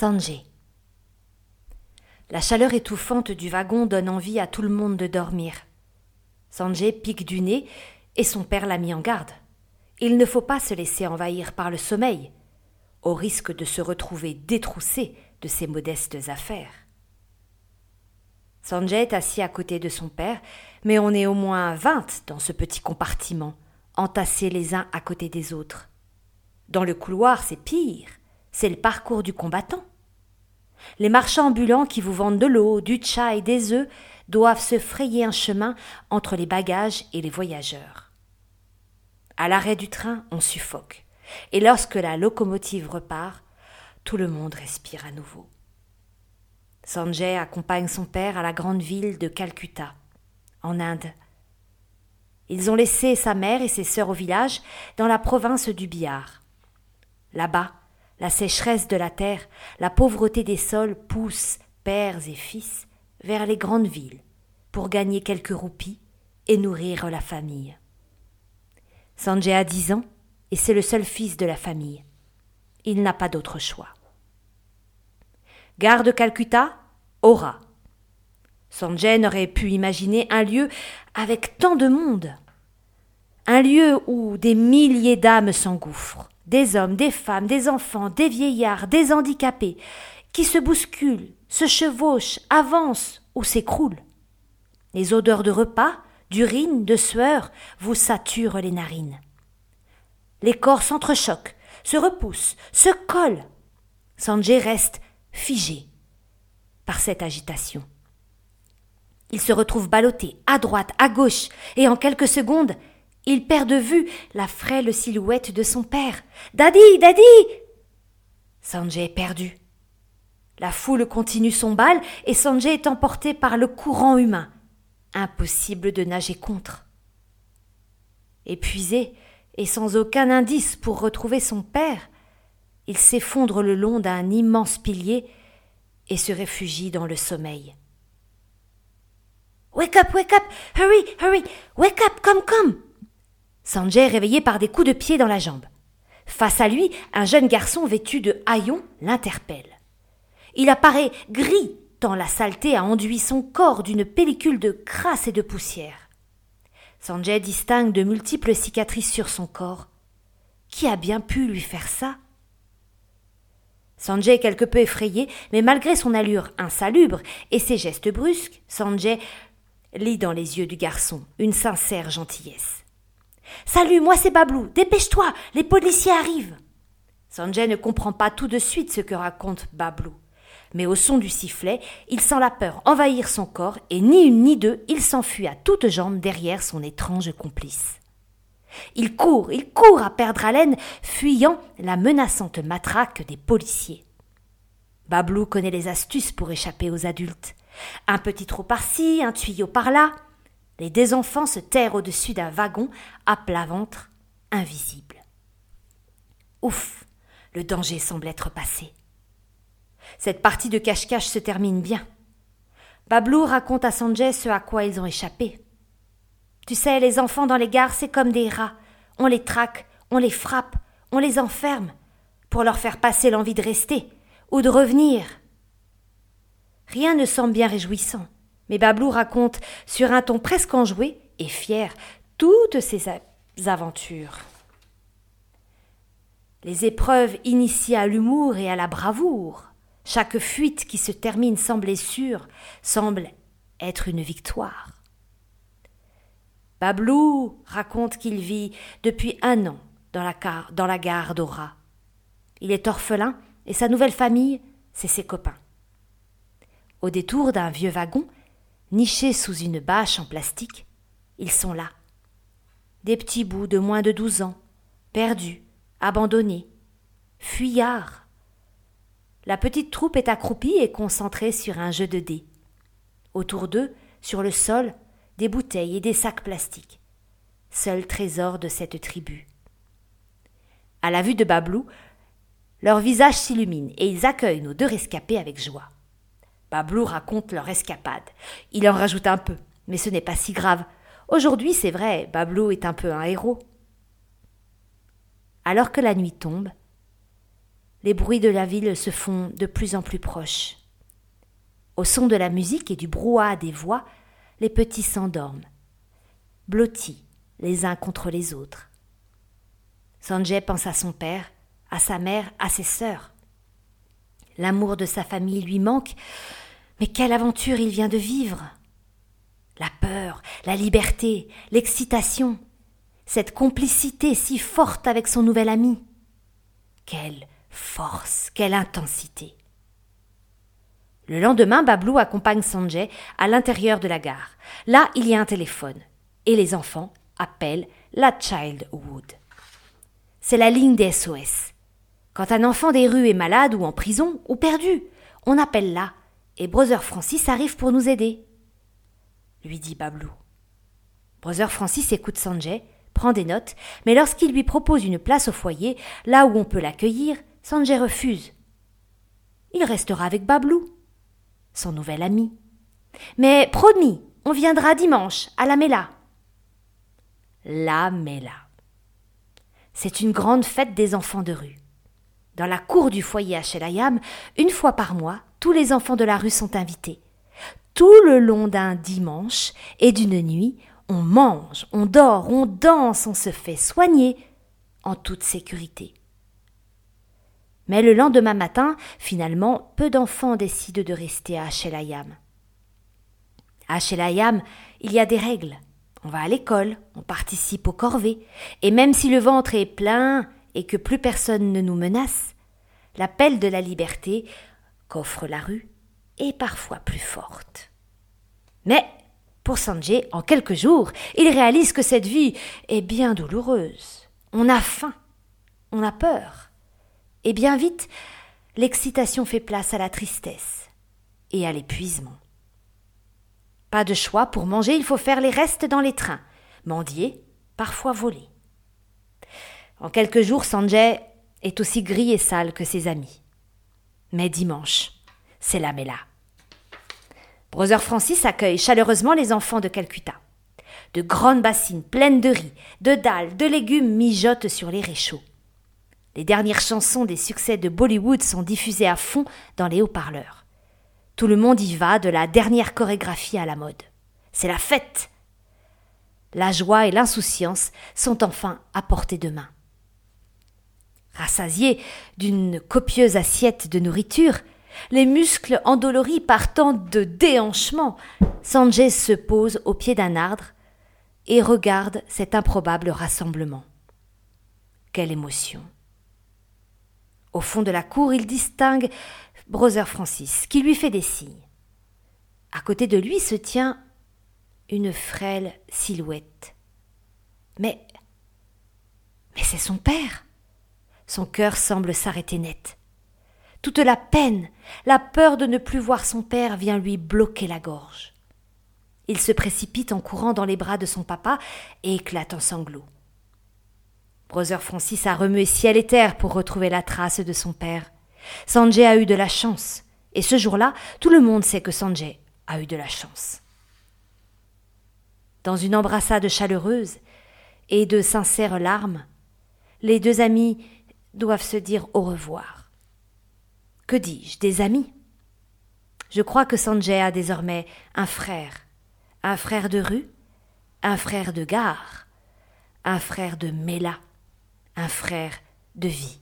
Sanjay. La chaleur étouffante du wagon donne envie à tout le monde de dormir. Sanjay pique du nez et son père l'a mis en garde. Il ne faut pas se laisser envahir par le sommeil, au risque de se retrouver détroussé de ses modestes affaires. Sanjay est assis à côté de son père, mais on est au moins vingt dans ce petit compartiment, entassés les uns à côté des autres. Dans le couloir, c'est pire. C'est le parcours du combattant. Les marchands ambulants qui vous vendent de l'eau, du tcha et des œufs doivent se frayer un chemin entre les bagages et les voyageurs. À l'arrêt du train, on suffoque. Et lorsque la locomotive repart, tout le monde respire à nouveau. Sanjay accompagne son père à la grande ville de Calcutta, en Inde. Ils ont laissé sa mère et ses sœurs au village, dans la province du Bihar. Là-bas, la sécheresse de la terre, la pauvreté des sols poussent pères et fils vers les grandes villes pour gagner quelques roupies et nourrir la famille. Sanjay a dix ans et c'est le seul fils de la famille. Il n'a pas d'autre choix. Gare de Calcutta, Aura. Sanjay n'aurait pu imaginer un lieu avec tant de monde. Un lieu où des milliers d'âmes s'engouffrent, des hommes, des femmes, des enfants, des vieillards, des handicapés, qui se bousculent, se chevauchent, avancent ou s'écroulent. Les odeurs de repas, d'urine, de sueur vous saturent les narines. Les corps s'entrechoquent, se repoussent, se collent. Sanjay reste figé par cette agitation. Il se retrouve ballotté à droite, à gauche, et en quelques secondes, il perd de vue la frêle silhouette de son père. Daddy, Daddy Sanjay est perdu. La foule continue son bal et Sanjay est emporté par le courant humain. Impossible de nager contre. Épuisé et sans aucun indice pour retrouver son père, il s'effondre le long d'un immense pilier et se réfugie dans le sommeil. Wake up, wake up, hurry, hurry, wake up, come, come. Sanjay est réveillé par des coups de pied dans la jambe. Face à lui, un jeune garçon vêtu de haillons l'interpelle. Il apparaît gris tant la saleté a enduit son corps d'une pellicule de crasse et de poussière. Sanjay distingue de multiples cicatrices sur son corps. Qui a bien pu lui faire ça? Sanjay est quelque peu effrayé, mais malgré son allure insalubre et ses gestes brusques, Sanjay lit dans les yeux du garçon une sincère gentillesse. Salut, moi c'est Bablou, dépêche-toi, les policiers arrivent. Sanjay ne comprend pas tout de suite ce que raconte Bablou. Mais au son du sifflet, il sent la peur envahir son corps et ni une ni deux, il s'enfuit à toutes jambes derrière son étrange complice. Il court, il court à perdre haleine, fuyant la menaçante matraque des policiers. Bablou connaît les astuces pour échapper aux adultes. Un petit trou par-ci, un tuyau par-là. Les deux enfants se terrent au-dessus d'un wagon à plat ventre, invisible. Ouf, le danger semble être passé. Cette partie de cache-cache se termine bien. Bablou raconte à Sanjay ce à quoi ils ont échappé. Tu sais, les enfants dans les gares, c'est comme des rats. On les traque, on les frappe, on les enferme, pour leur faire passer l'envie de rester, ou de revenir. Rien ne semble bien réjouissant, mais Bablou raconte, sur un ton presque enjoué et fier, toutes ses aventures. Les épreuves initiées à l'humour et à la bravoure, chaque fuite qui se termine sans blessure semble être une victoire. Bablou raconte qu'il vit depuis un an dans la, gare d'Ora. Il est orphelin et sa nouvelle famille, c'est ses copains. Au détour d'un vieux wagon, niché sous une bâche en plastique, ils sont là. Des petits bouts de moins de douze ans, perdus, abandonnés, fuyards, la petite troupe est accroupie et concentrée sur un jeu de dés. Autour d'eux, sur le sol, des bouteilles et des sacs plastiques. Seul trésor de cette tribu. À la vue de Bablou, leur visage s'illumine et ils accueillent nos deux rescapés avec joie. Bablou raconte leur escapade. Il en rajoute un peu, mais ce n'est pas si grave. Aujourd'hui, c'est vrai, Bablou est un peu un héros. Alors que la nuit tombe, les bruits de la ville se font de plus en plus proches. Au son de la musique et du brouhaha des voix, les petits s'endorment, blottis les uns contre les autres. Sanjay pense à son père, à sa mère, à ses sœurs. L'amour de sa famille lui manque, mais quelle aventure il vient de vivre. La peur, la liberté, l'excitation, cette complicité si forte avec son nouvel ami. Quelle force, quelle intensité. Le lendemain, Bablou accompagne Sanjay à l'intérieur de la gare. Là, il y a un téléphone. Et les enfants appellent la Childhood. C'est la ligne des SOS. Quand un enfant des rues est malade ou en prison ou perdu, on appelle là, et Brother Francis arrive pour nous aider. Lui dit Bablou. Brother Francis écoute Sanjay, prend des notes, mais lorsqu'il lui propose une place au foyer, là où on peut l'accueillir, Sanjay refuse. Il restera avec Bablou, son nouvel ami. Mais promis, on viendra dimanche à la Mela. La Mela. C'est une grande fête des enfants de rue. Dans la cour du foyer à Shelayam, une fois par mois, tous les enfants de la rue sont invités. Tout le long d'un dimanche et d'une nuit, on mange, on dort, on danse, on se fait soigner en toute sécurité. Mais le lendemain matin, finalement, peu d'enfants décident de rester à Shelayam. À Shelayam, il y a des règles. On va à l'école, on participe aux corvées, et même si le ventre est plein et que plus personne ne nous menace, l'appel de la liberté qu'offre la rue est parfois plus forte. Mais pour Sanjay, en quelques jours, il réalise que cette vie est bien douloureuse. On a faim, on a peur. Et bien vite, l'excitation fait place à la tristesse et à l'épuisement. Pas de choix, pour manger, il faut faire les restes dans les trains, mendier, parfois voler. En quelques jours, Sanjay est aussi gris et sale que ses amis. Mais dimanche, c'est la Mela. Brother Francis accueille chaleureusement les enfants de Calcutta. De grandes bassines pleines de riz, de dalles, de légumes mijotent sur les réchauds. Les dernières chansons des succès de Bollywood sont diffusées à fond dans les haut-parleurs. Tout le monde y va, de la dernière chorégraphie à la mode. C'est la fête. La joie et l'insouciance sont enfin à portée de main. Rassasié d'une copieuse assiette de nourriture, les muscles endoloris par tant de déhanchement, Sanjay se pose au pied d'un arbre et regarde cet improbable rassemblement. Quelle émotion! Au fond de la cour, il distingue Brother Francis, qui lui fait des signes. À côté de lui se tient une frêle silhouette. Mais. Mais c'est son père. Son cœur semble s'arrêter net. Toute la peine, la peur de ne plus voir son père vient lui bloquer la gorge. Il se précipite en courant dans les bras de son papa et éclate en sanglots. Brother Francis a remué ciel et terre pour retrouver la trace de son père. Sanjay a eu de la chance. Et ce jour-là, tout le monde sait que Sanjay a eu de la chance. Dans une embrassade chaleureuse et de sincères larmes, les deux amis doivent se dire au revoir. Que dis-je, des amis? Je crois que Sanjay a désormais un frère, un frère de rue, un frère de gare, un frère de Mela, un frère de vie.